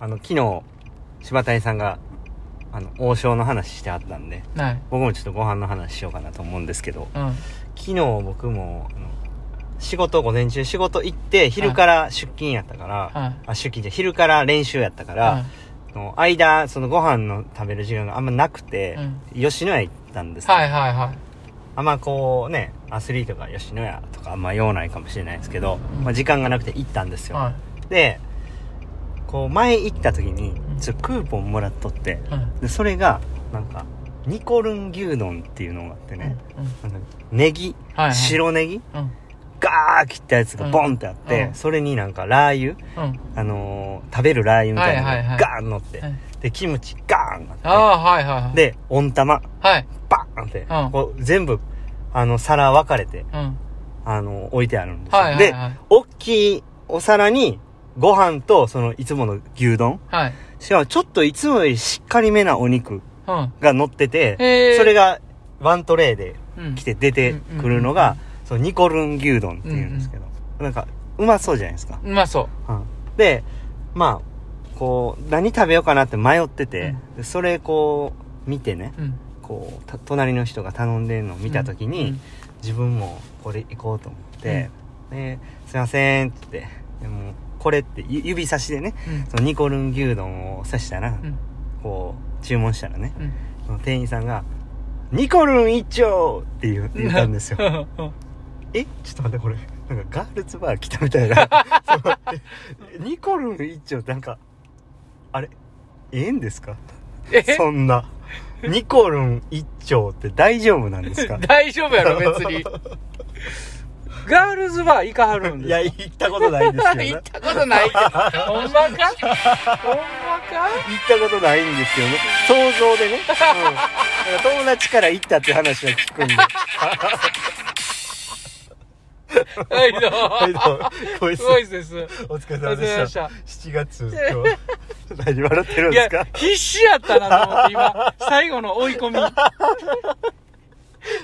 あの、昨日、柴谷さんが、あの、王将の話してあったんで、はい。僕もちょっとご飯の話しようかなと思うんですけど、うん。昨日僕も、あの仕事、午前中仕事行って、昼から出勤やったから、はい。あ、出勤じゃ、昼から練習やったから、の間、そのご飯の食べる時間があんまなくて、吉野家行ったんですけどはいはいはい。あんまこうね、アスリートが吉野家とかあんま用ないかもしれないですけど、うんまあ時間がなくて行ったんですよ。はで、こう前行った時にう、んちょっとクーポンもらっとって。で、それが、なんか、ニコルン牛丼っていうのがあってね、うん。なんかネギ、はいはい。白ネギ、うん。ガー切ったやつがボンってあって、うんそれになんかラー油、うん。あのー食べるラー油みたいなのはいはいはいがガーン乗って、はいで、キムチガーンあはいはいはい。て、で、温玉、はい。バーンって、うんこう全部、あの、皿分かれて、うん。あの、置いてあるんですよ。はいはいはいで、大きいお皿に、ご飯と、その、いつもの牛丼。はい。しかも、ちょっといつもよりしっかりめなお肉うん。が乗ってて、へーそれが、ワントレーでうん来て出てくるのが、そのニコルン牛丼っていうんですけど、なんか、うまそうじゃないですか。うまそうんで、まあ、こう、何食べようかなって迷ってて、でそれこう、見てね、う。うん。こう、た隣の人が頼んでるのを見たときに、うん自分もこれ行こうと思って、で、すいませんって言って、でも、これってゆ指差しでね、うん。そのニコルン牛丼を刺したら、うん。こう、注文したらね、うん。その店員さんが、ニコルン一丁って言う言ったんですよ。うん。え？ちょっと待って、これ、なんかガールズバー来たみたいな。ニコルン一丁ってなんか、あれ、ええんですか？え？そんな。ニコルン一丁って大丈夫なんですか？大丈夫やろ、別に。ガールズバー行かはるんですいや、行ったことないんですけどね。行ったことないけど。ほんまか？ほんまか？行ったことないんですよね。想像でね。うん。友達から行ったって話は聞くんで。はい、どうも。はい、どうも。ごいすごいです。お疲れ様様でし。たた。7月、今日。何笑ってるんですか、必死やったなと思って、今、最後の追い込み。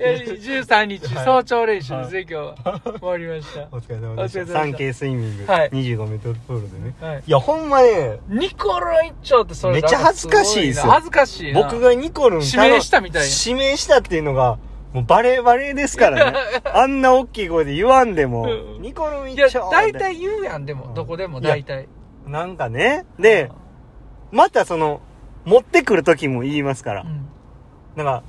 え13日、はい早朝練習ですね、今日は。終わりました。お疲れ様でした 3K スイミング、はい25メートルプールでね。た。はい。いや、ほんまね、ニコルン一丁ってそれめっちゃ恥ずかしいですよ恥ずかしいな。僕がニコルン指名したみたいな指名したっていうのが、もうバレバレですからね。あんな大きい声で言わんでもう、んニコルンいや一丁、大体言うやん、でも、どこでも大体。なんかね。で、またその、持ってくる時も言いますからう。んなんか、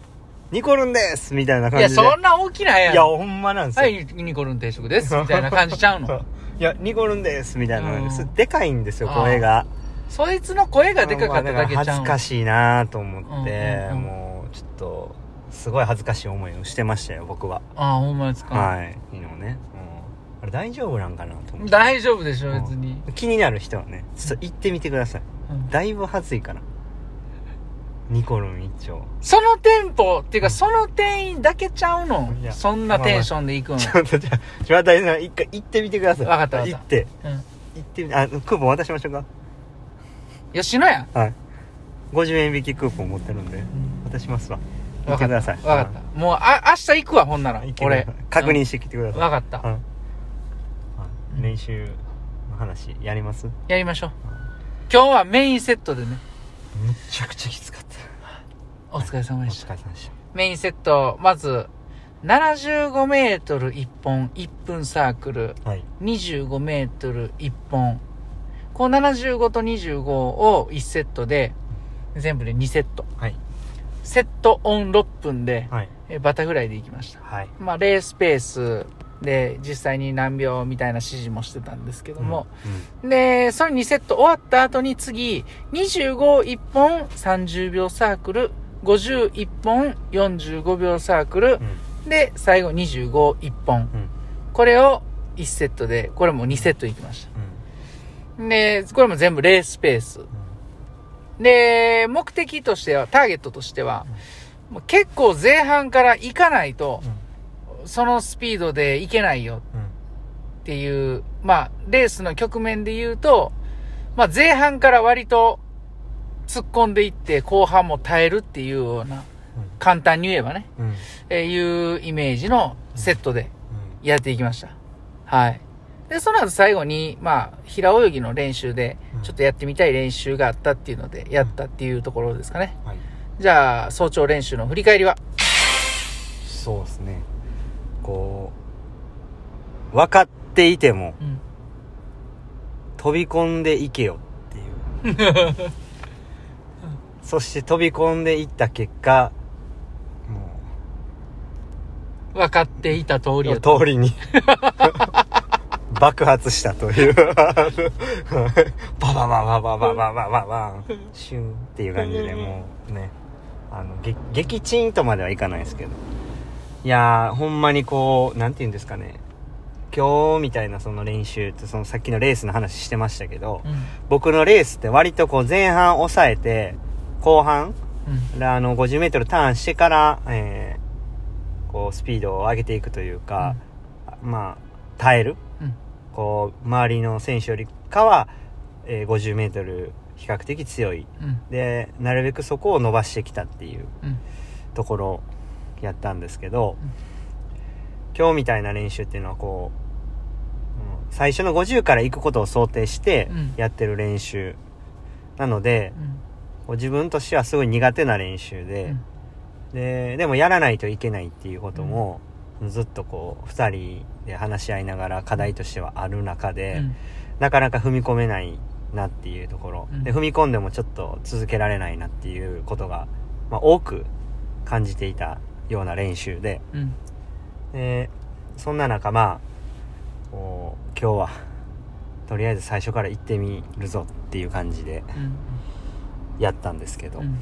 ニコルンですみたいない感や、じで。そんな大きないやん。いや、ほんまなんですよ。はい、ニコルン定食です。みたいな感じちゃうの？いや、ニコルンですみたいなのですうんでかいんですよ、あー声が。そいつの声がでかかっただけちゃう恥ずの。かしいなと思って、うんうんうんもう、ちょっと、すごい恥ずかしい思いをしてましたよ、僕は。ああ、ほんまですか？はい。昨日ね。うんあれ大丈夫なんかなと思って。大丈夫でしょ、別に。気になる人はね、ちょっと行ってみてください。うんだいぶ恥ずいから。ニコルン一丁。その店舗、っていうか、その店員だけちゃうの？いやそんなテンションで行くの？ちょっとじゃあ、島谷さん、一回行ってみてください。わかったわかった行って、うん。行ってみ、あ、クーポン渡しましょうか？吉野家はい。50円引きクーポン持ってるんで、渡しますわ。行ってください。わかった。もう、あ、明日行くわ、ほんならうん。行ってくだ俺さい。確認してきてください。わかった。練習の話やります？やりましょう。今日はメインセットでね。めちゃくちゃきつかった。お疲れ様おでした。疲れ様でした。メインセット、まず、75メートル1本、1分サークル、はい。25メートル1本。この75と25を1セットで、全部で2セット。はい。セットオン6分で、はい。えバタフライで行きました。はい。まあ、レースペースで実際に何秒みたいな指示もしてたんですけども、で、その2セット終わった後に次、25-1本30秒サークル、51本45秒サークルうん。、うん。で、最後25-1本。うん。これを1セットで、これも2セット行きましうん。た。で、これも全部レースペース。で、目的としては、ターゲットとしては、もう結構前半から行かないと、そのスピードで行けないようん。っていう、まあ、レースの局面で言うと、まあ、前半から割と突っ込んでいって、後半も耐えるっていうような、簡単に言えばね、うん。うん。えーいうイメージのセットでやっていきました。はい。で、その後最後に、まあ、平泳ぎの練習で、ちょっとやってみたい練習があったっていうので、やったっていうところですかね。はいじゃあ、早朝練習の振り返りは？そうですねこう分かっていてもうん。飛び込んでいけよっていう そして飛び込んでいった結果も分かっていた通りうやと。通りに。爆発したという。バ バババババババババン。シュンっていう感じでもうね。あのげ撃沈とまではいかないですけど。いやーほんまにこうなんて言うんですかね。今日みたいなその練習ってそのさっきのレースの話してましたけどうん。僕のレースって割とこう前半抑えて後半うん。であの 50m ターンしてから、えーこうスピードを上げていくというか、まあ耐える、うんこう周りの選手よりかは、えー 50m 比較的強いうん。でなるべくそこを伸ばしてきたっていううん。ところやったんですけど、うん今日みたいな練習っていうのはこう、うん最初の50から行くことを想定してうんやってる練習、なのでうん。こう自分としてはすごい苦手な練習で、うんででもやらないといけないっていうことも、ずっとこう2人で話し合いながら課題としてはある中で、うんなかなか踏み込めないなっていうところ、うんで踏み込んでもちょっと続けられないなっていうことが、まあ、多く感じていたような練習でうん。でそんな中まあ今日はとりあえず最初から行ってみるぞっていう感じでうん。やったんですけど、うん。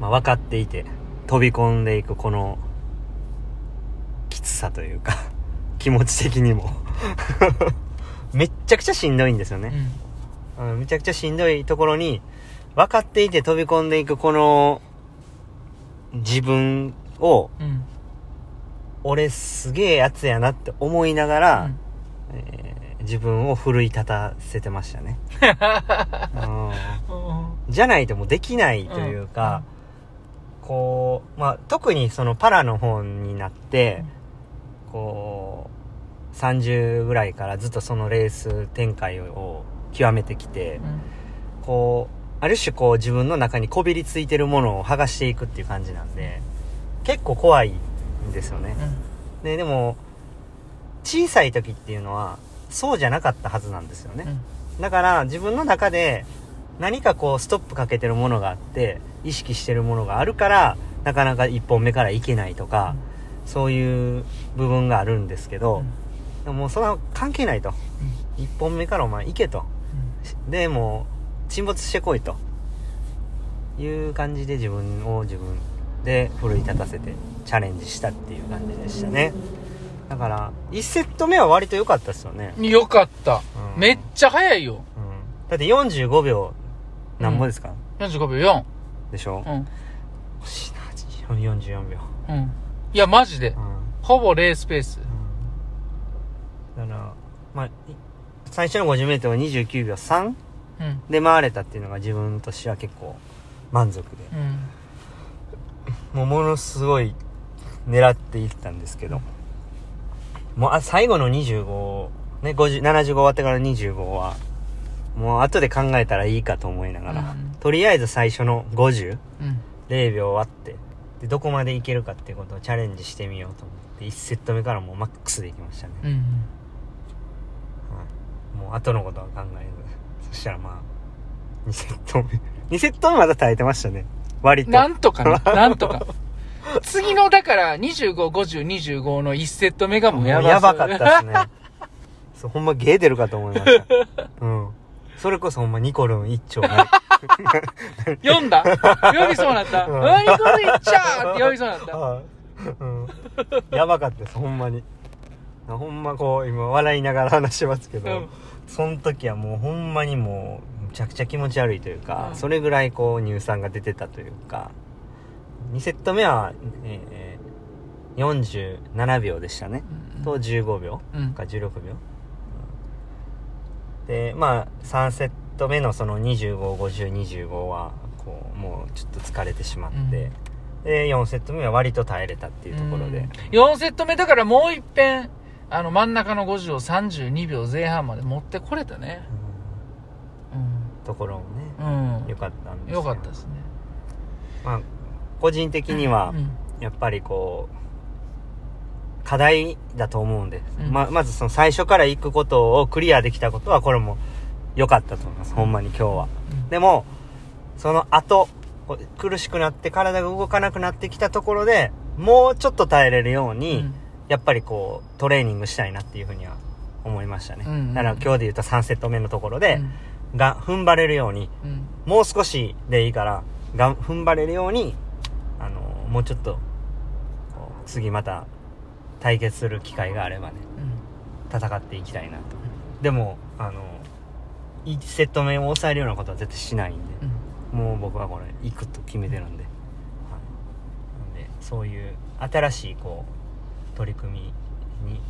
まあ、分かっていて飛び込んでいくこのきつさというか 気持ち的にも めっちゃくちゃしんどいんですよね、うん、めちゃくちゃしんどいところに分かっていて飛び込んでいくこの自分をうん。俺すげえやつやなって思いながら、うんえー自分を奮い立たせてましたね、う んうん。じゃないともうできないというか、こう、まあ、特にそのパラの方になって、こう、30ぐらいからずっとそのレース展開を極めてきて、うん。こう、ある種こう自分の中にこびりついてるものを剥がしていくっていう感じなんで、結構怖いんですよね。で、でも、小さい時っていうのは、そうじゃなかったはずなんですよね。だから自分の中で何かこうストップかけてるものがあって意識してるものがあるからなかなか一本目からいけないとか、そういう部分があるんですけど、でももうそれは関係ないと。一本目からお前行けと。でもう沈没してこいと。いう感じで自分を自分で奮い立たせてチャレンジしたっていう感じでしたねだから1セット目は割と良かったですよね、うん。よかった。うんめっちゃ早いよ。うんだって45秒なんぼですか、45秒でしょ？4。うん。惜しいな44秒うん。いや、マジでう。ん、ほぼレースペース。だからまあい最初の 50m は29秒3うん。で回れたっていうのが自分としては結構満足でうん。もうものすごい狙っていったんですけどもうあ最後の25ね50 75終わってから25はもう後で考えたらいいかと思いながら、うんとりあえず最初の50うん。0秒割ってでどこまでいけるかってことをチャレンジしてみようと思って1セット目からもうマックスでいきましたね、うん。はいもう後のことは考えずそしたらまあ2セット目2セット目まだ耐えてましたね割となんとかな。なんとか。次の、だから、25、50、25の1セット目がもうやばやばかったっですね。そうほんまゲー出るかと思いました。うん。それこそほんまニコルン一丁な 読んだ？読みそうなった？うん。何これいっちゃーって読みそうなった。はいうん、やばかったですほんまに。ほんまこう今笑いながら話してますけど、うん。その時はもうほんまにもうむちゃくちゃ気持ち悪いというか、うん。それぐらいこう乳酸が出てたというか2セット目は、えー47秒でしたね、と15秒うん。か16秒、うん。でまあ3セット目のその255025はこうもうちょっと疲れてしまって、で4セット目は割と耐えれたっていうところで、4セット目だからもう一遍、あの真ん中の50を32秒前半まで持ってこれたね。うん。ところもうね、ん。良かったんですよ。かったですね。まあ、個人的にはう、ん。やっぱりこう、課題だと思うんで、うん。ま、まずその最初から行くことをクリアできたことは、これも良かったと思います。ほんまに今日は。でも、その後、苦しくなって体が動かなくなってきたところで、もうちょっと耐えれるように、うん。やっぱりこう、トレーニングしたいなっていうふうには思いましたね。うんうんだから今日で言うと3セット目のところうで、ん。が、踏ん張れるように、うん。もう少しでいいから、がん、踏ん張れるように、もうちょっと、次また、対決する機会があればね、戦っていきたいなと。でも、あの、1セット目を抑えるようなことは絶対しないんで、うんもう僕はこれ、行くと決めてるんで、はい。なんで、そういう、新しい、こう、取り組みに、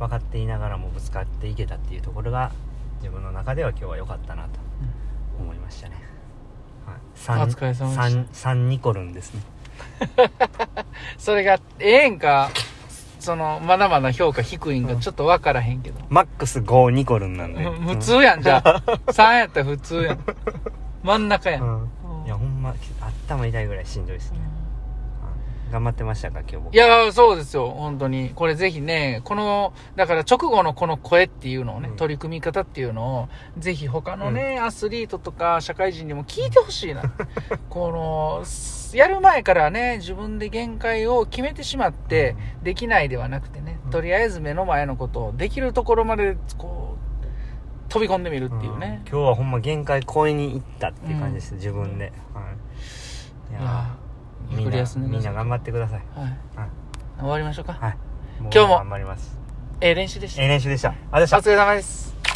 分かっていながらもぶつかっていけたっていうところが、自分の中では今日は良かったなと思いましたね。はい、三お疲れ様でした三三ニコルンですね。それがええんかそのまだまだ評価低いんかちょっと分からへんけど、マックス5ニコルンなんで。普通やんじゃあ 3やったら普通やん真ん中やん、うん。うんいや、ほんま、頭痛いぐらいしんどいですね。はい頑張ってましたか、今日僕。いや、そうですよ、本当に。これぜひね、この、だから直後のこの声っていうのをね、うん取り組み方っていうのを、ぜひ他のね、アスリートとか社会人にも聞いてほしいな。この、やる前からね、自分で限界を決めてしまって、できないではなくてね、うんとりあえず目の前のことをできるところまで、こう、飛び込んでみるっていうねん。今日はほんま限界超えに行ったっていう感じです、自分で。はい。いいやみんな、みんな頑張ってください。はい。はい。終わりましょうか。はい。今日も頑張ります。ええ練習でした。ええ練習でした。ありがとうございましたお疲れ様です。